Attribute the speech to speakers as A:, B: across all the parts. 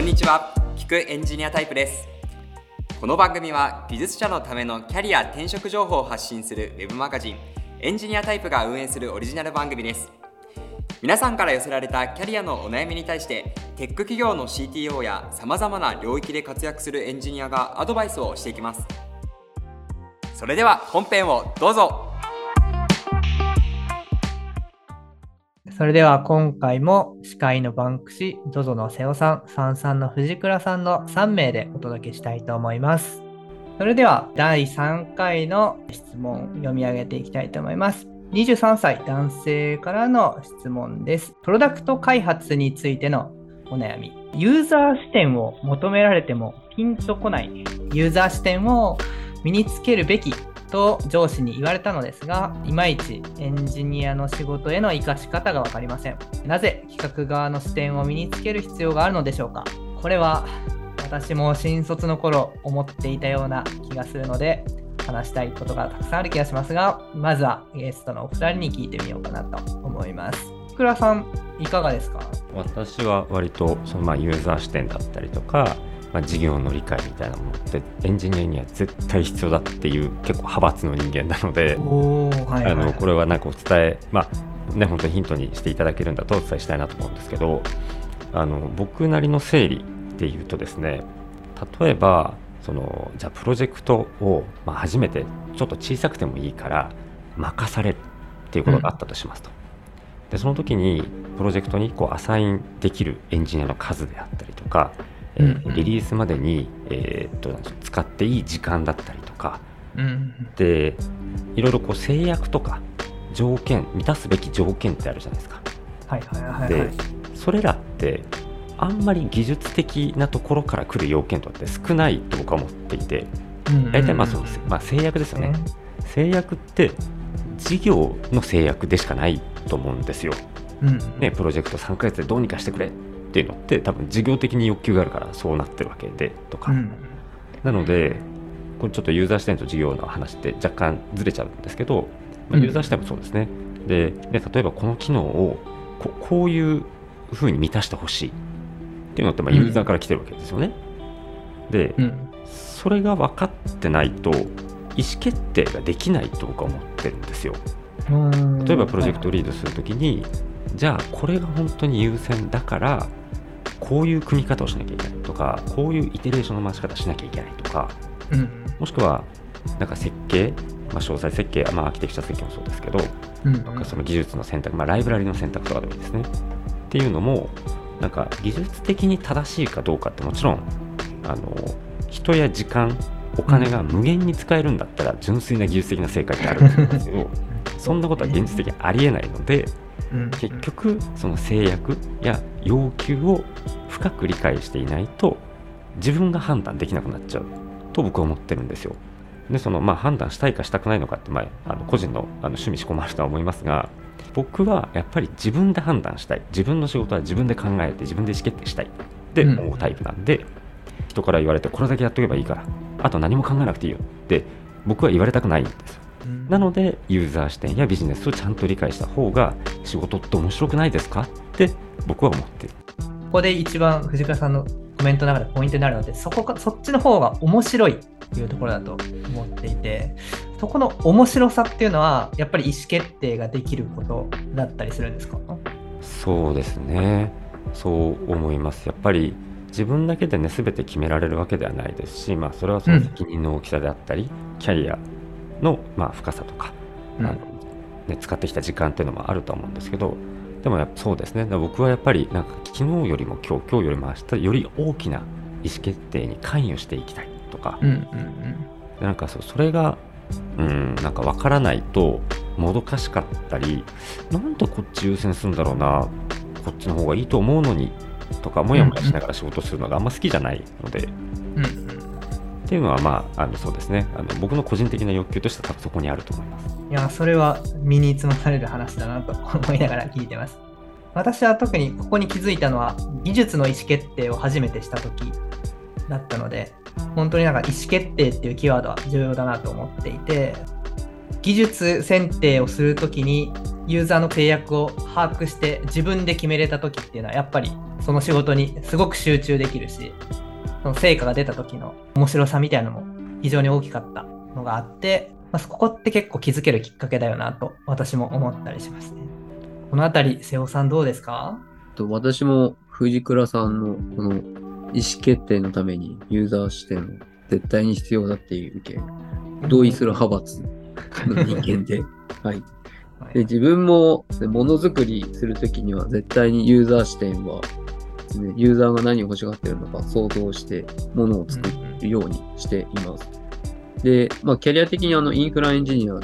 A: こんにちは。聞くエンジニアタイプです。この番組は技術者のためのキャリア転職情報を発信するウェブマガジンエンジニアタイプが運営するオリジナル番組です。皆さんから寄せられたキャリアのお悩みに対してテック企業の CTO やさまざまな領域で活躍するエンジニアがアドバイスをしていきます。それでは本編をどうぞ。
B: それでは今回も司会のバンクシ、ZOZO の瀬尾さん、サンサンの藤倉さんの3名でお届けしたいと思います。それでは第3回の質問読み上げていきたいと思います。23歳男性からの質問です。プロダクト開発についてのお悩み。ユーザー視点を求められてもピンとこない。ユーザー視点を身につけるべきと上司に言われたのですが、いまいちエンジニアの仕事への活かし方が分かりません。なぜ企画側の視点を身につける必要があるのでしょうかこれは私も新卒の頃思っていたような気がするので、話したいことがたくさんある気がしますが、まずはゲストのお二人に聞いてみようかなと思います。福倉さん、いかがですか？
C: 私は割とそのまあユーザー視点だったりとか、まあ、事業の理解みたいなものってエンジニアには絶対必要だっていう結構派閥の人間なので、
B: はい、はい、
C: あのこれはなんかお伝えまあね本当にヒントにしていただけるんだとお伝えしたいなと思うんですけどあの僕なりの整理で言うとですね例えばそのじゃあプロジェクトを、まあ、初めてちょっと小さくてもいいから任されるっていうことがあったとしますと。でその時にプロジェクトにこうアサインできるエンジニアの数であったりとか、リリースまでに、えーっと使っていい時間だったりとか
B: うん。
C: でいろいろこう制約とか条件満たすべき条件ってあるじゃないですか。
B: はいはいはい、はい
C: で。それらってあんまり技術的なところから来る要件とって少ないと僕は思っていて大体まあそうです、まあ、制約ですよね。制約って事業の制約でしかないと思うんですよ。
B: うん。
C: ね、プロジェクト3ヶ月でどうにかしてくれっていうのって多分事業的に欲求があるからそうなってるわけでとか、
B: うん。
C: なのでこれちょっとユーザー視点と事業の話って若干ずれちゃうんですけど、まあ
B: うん
C: ユーザー視点もそうですね。でで例えばこの機能をここういうふうに満たしてほしいっていうのってまあ
B: うん
C: ユーザーから来てるわけですよね。で、
B: うん。
C: それが分かってないと意思決定ができないと僕は思ってるんですよ。
B: うん
C: 例えばプロジェクトをリードするときに、じゃあこれが本当に優先だからこういう組み方をしなきゃいけないとかこういうイテレーションの回し方しなきゃいけないとか
B: うん。
C: もしくはなんか設計、まあ、詳細設計、まあ、アーキテクチャ設計もそうですけど
B: うん。
C: とかその技術の選択、まあ、ライブラリの選択とかでもいいですねっていうのもなんか技術的に正しいかどうかってもちろんあの人や時間お金が無限に使えるんだったら純粋な技術的な正解ってあるんですけど そんなことは現実的にありえないので
B: うん
C: 結局その制約や要求を深く理解していないと自分が判断できなくなっちゃう。と僕は思ってるんですよ。でそのまあ判断したいかしたくないのかって、まあ、あの個人のあの趣味思考もあるとは思いますが僕はやっぱり自分で判断したい。自分の仕事は自分で考えて自分で意思決定したい。って思うタイプなんで、人から言われてこれだけやっとけばいいからあと何も考えなくていいよって僕は言われたくないんですよ。なのでユーザー視点やビジネスをちゃんと理解した方が仕事って面白くないですか？って僕は思ってる。
B: ここで一番藤川さんのコメントの中でポイントになるので、そこかそっちの方が面白いっていうところだと思っていて、そこの面白さっていうのは、やっぱり意思決定ができることだったりするんですか？
C: そうですね。そう思います。やっぱり自分だけでね全て決められるわけではないですし、まあそれはその責任の大きさであったり、キャリアのまあ深さとか、
B: うん
C: あのね、使ってきた時間っていうのもあると思うんですけど、でもやっぱそうですね。僕はやっぱりなんか昨日よりも今日、今日よりも明日より大きな意思決定に関与していきたいとか、
B: うんうん
C: でなんかそうそれがうんなんか分からないともどかしかったりなんでこっち優先するんだろうなこっちの方がいいと思うのにとかもやもやしながら仕事するのがあんま好きじゃないので、
B: うん。
C: っていうのはまああのそうですねあの僕の個人的な欲求としては多分そこにあると思います。
B: いや、それは身につまされる話だなと思いながら聞いてます。私は特にここに気づいたのは、技術の意思決定を初めてした時だったので、本当になんか意思決定っていうキーワードは重要だなと思っていて、技術選定をするときにユーザーの制約を把握して自分で決めれたときっていうのはやっぱりその仕事にすごく集中できるし、その成果が出た時の面白さみたいなのも非常に大きかったのがあって、まあ、ここって結構気づけるきっかけだよなと私も思ったりしますね。このあたり、瀬尾さんどうですか？
D: と私も藤倉さんのこの意思決定のためにユーザー視点を絶対に必要だっていう意見、同意する派閥の人間で、はい。
B: はい
D: で自分もねものづくりするときには絶対にユーザー視点は、ね、ユーザーが何を欲しがっているのか想像してものを作るようにしています。で、まあ、キャリア的にあのインフラエンジニア、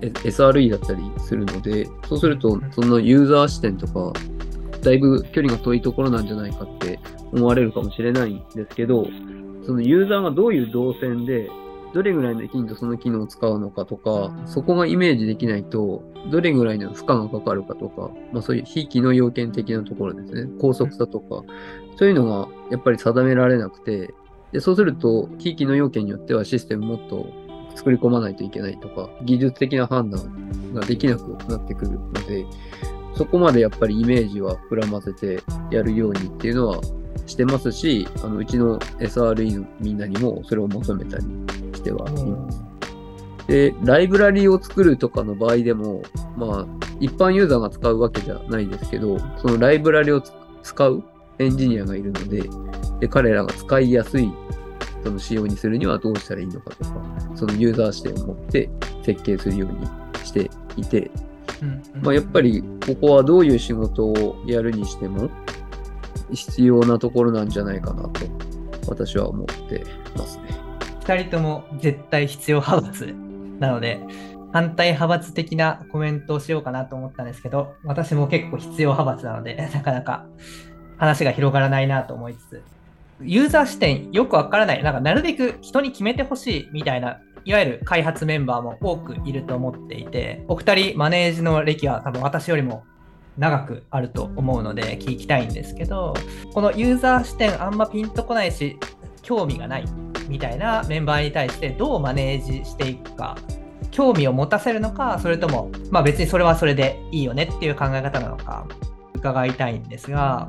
D: え SRE だったりするので、そうすると、そのユーザー視点とか、だいぶ距離が遠いところなんじゃないかって思われるかもしれないんですけど、そのユーザーがどういう動線で、どれぐらいの頻度その機能を使うのかとか、そこがイメージできないと、どれぐらいの負荷がかかるかとか、まあそういう非機能要件的なところですね。高速さとか、そういうのがやっぱり定められなくて、で、そうすると、非機能要件によってはシステムもっと作り込まないといけないとか、技術的な判断ができなくなってくるので、そこまでやっぱりイメージは膨らませてやるようにっていうのはしてますし、あのうちの SRE のみんなにもそれを求めたりしては。で、ライブラリを作るとかの場合でも、まあ、一般ユーザーが使うわけじゃないですけど、そのライブラリをつ使うエンジニアがいるので、で、彼らが使いやすいその仕様にするにはどうしたらいいのかとか、そのユーザー視点を持って設計するようにしていて、
B: うん
D: まあ、やっぱりここはどういう仕事をやるにしても必要なところなんじゃないかなと私は思ってますね。
B: 2人とも絶対必要派閥。なので、反対派閥的なコメントをしようかなと思ったんですけど、私も結構必要派閥なので、なかなか話が広がらないなと思いつつ、ユーザー視点よくわからない、なんかなるべく人に決めてほしいみたいな、いわゆる開発メンバーも多くいると思っていて、お二人マネージの歴は多分私よりも長くあると思うので聞きたいんですけど、このユーザー視点あんまピンとこないし、興味がない。みたいなメンバーに対してどうマネージしていくか、興味を持たせるのか、それとも、まあ別にそれはそれでいいよねっていう考え方なのか、伺いたいんですが、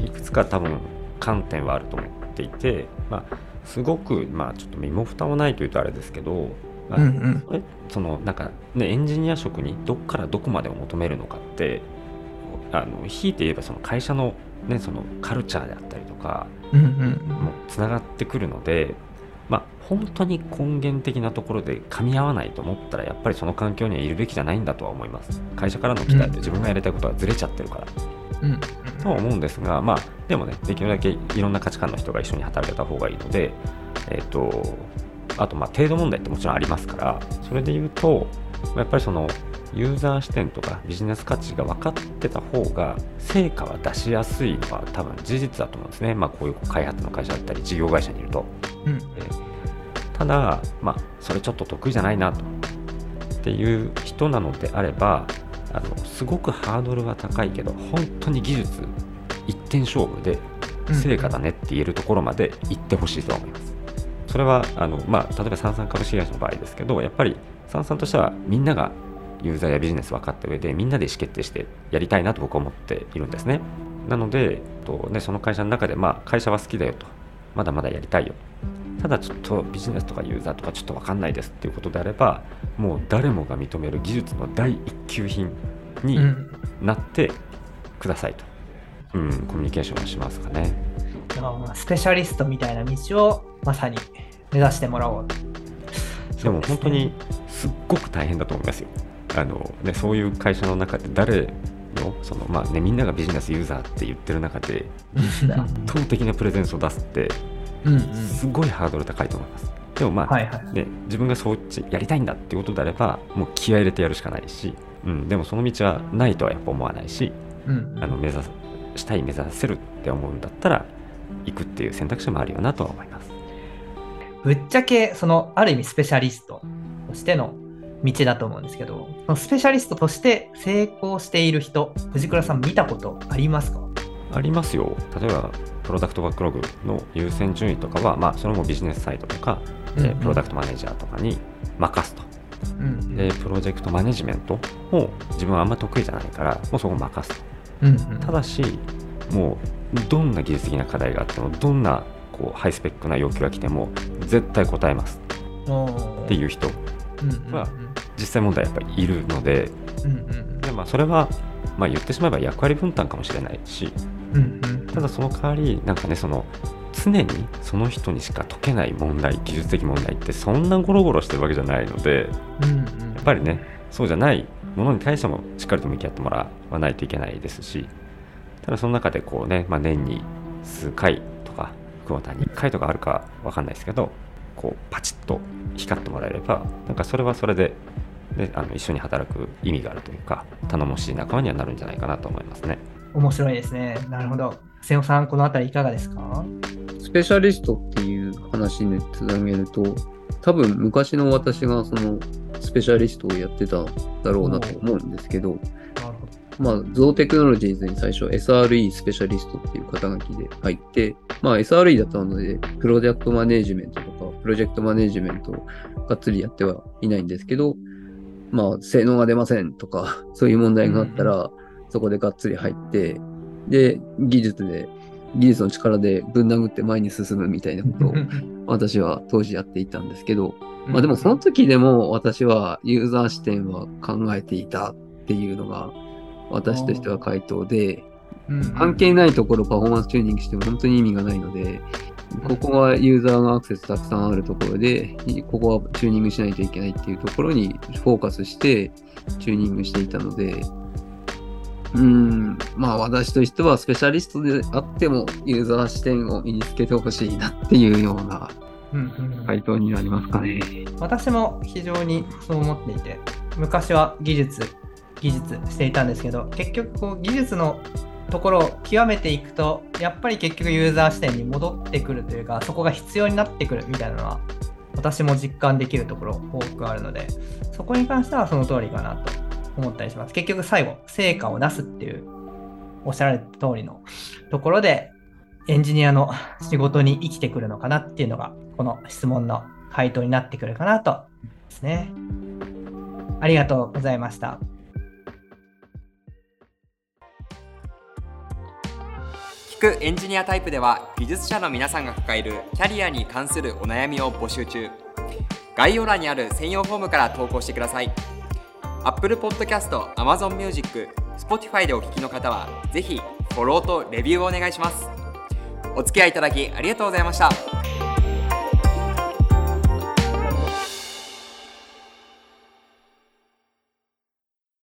C: いくつか多分観点はあると思っていて、まあ、すごく、まあ、ちょっと身も蓋もないというとあれですけど、まあ
B: うんうん。
C: えそのなんか、ね、エンジニア職にどこからどこまでを求めるのかってあのひいて言えばその会社の,、ね、そのカルチャーであったりとかもつながってくるので、まあ、本当に根源的なところで噛み合わないと思ったらやっぱりその環境にはいるべきじゃないんだとは思います。会社からの期待で自分がやりたいことはずれちゃってるから。
B: うんうん。
C: とは思うんですが、まあ、でもね、できるだけいろんな価値観の人が一緒に働けた方がいいので、えっ、と、あと、まあ、程度問題ってもちろんありますから、それで言うと、やっぱりその、ユーザー視点とかビジネス価値が分かってた方が、成果は出しやすいのは多分事実だと思うんですね。まあ、こういう開発の会社だったり、事業会社にいると。
B: うん
C: ただ、まあ、それちょっと得意じゃないなとっていう人なのであればあのすごくハードルが高いけど本当に技術一点勝負で
B: うん
C: 成果だねって言えるところまで行ってほしいと思います。それはあの、まあ、例えば三々株式会社の場合ですけどやっぱり三々としてはみんながユーザーやビジネス分かった上でみんなで意思決定してやりたいなと僕は思っているんですね。なので、とね、その会社の中で、まあ、会社は好きだよとまだまだやりたいよただちょっとビジネスとかユーザーとかちょっと分かんないですっていうことであればもう誰もが認める技術の第一級品に
B: うん
C: なってくださいと、うん、コミュニケーションをしますかね。
B: あスペシャリストみたいな道をまさに目指してもらおうと。
C: でも本当にすっごく大変だと思いますよ。あのね、そういう会社の中で誰のその、まあね、みんながビジネスユーザーって言ってる中で圧倒的なプレゼンスを出すってすごいハードル高いと思います。でもまあ、
B: はいはい。
C: ね、自分がそっちやりたいんだっていうことであればもう気合い入れてやるしかないし、うん、でもその道はないとはやっぱ思わないし
B: うん
C: あの目指すしたい目指せるって思うんだったら行くっていう選択肢もあるよなとは思います。
B: ぶっちゃけ、その、ある意味スペシャリストとしての道だと思うんですけど、スペシャリストとして成功している人、藤倉さん見たことありますか？
C: ありますよ。例えばプロダクトバックログの優先順位とかは、まあ、それもビジネスサイトとか、えープロダクトマネージャーとかに任すと。
B: うん
C: でプロジェクトマネジメントも自分はあんま得意じゃないからもうそこ任すと。
B: うんうん。
C: ただしもうどんな技術的な課題があってもどんなこうハイスペックな要求が来ても絶対答えます。っていう人は実際問題やっぱりいるので,、でまあ、それは、まあ、言ってしまえば役割分担かもしれないし、ただその代わりなんかねその常にその人にしか解けない問題技術的問題ってそんなゴロゴロしてるわけじゃないので、やっぱりねそうじゃないものに対してもしっかりと向き合ってもらわないといけないですしただその中でこうね、まあ、年に数回とかクォーターに1回とかあるか分かんないですけどこうパチッと光ってもらえればなんかそれはそれでであの一緒に働く意味があるというか頼もしい仲間にはなるんじゃないかなと思いますね。
B: 面白いですね。なるほど。瀬尾さん、この辺りいかがですか？
D: スペシャリストっていう話につなげると、多分昔の私がそのスペシャリストをやってただろうなと思うんですけど、まあ、ゾーテクノロジーズに最初 SRE スペシャリストっていう肩書きで入って、まあ SRE だったので、プロジェクトマネージメントとか、プロジェクトマネージメントをがっつりやってはいないんですけど、まあ、性能が出ませんとか、そういう問題があったら、そこでがっつり入って、で、技術で、技術の力でぶん殴って前に進むみたいなことを 私は当時やっていたんですけど、まあでもその時でも私はユーザー視点は考えていたっていうのが私としては回答で、関係ないところパフォーマンスチューニングしても本当に意味がないので、ここはユーザーのアクセスたくさんあるところで、ここはチューニングしないといけないっていうところにフォーカスしてチューニングしていたので、うん、まあ私としてはスペシャリストであってもユーザー視点を身につけてほしいなっていうような回答になりますかね。
B: 私も非常にそう思っていて、昔は技術、技術していたんですけど、結局こう技術のところを極めていくと、やっぱり結局ユーザー視点に戻ってくるというか、そこが必要になってくるみたいなのは、私も実感できるところ多くあるので、そこに関してはその通りかなと思ったりします。結局最後、成果を出すっていう、おっしゃられた通りのところで、エンジニアの仕事に生きてくるのかなっていうのが、この質問の回答になってくるかなとですね。ありがとうございました。
A: くエンジニアタイプでは技術者の皆さんが抱えるキャリアに関するお悩みを募集中概要欄にある専用フォームから投稿してください Apple Podcast、Amazon Music、Spotify でお聴きの方は、ぜひフォローとレビューをお願いします。お付き合いいただきありがとうございました。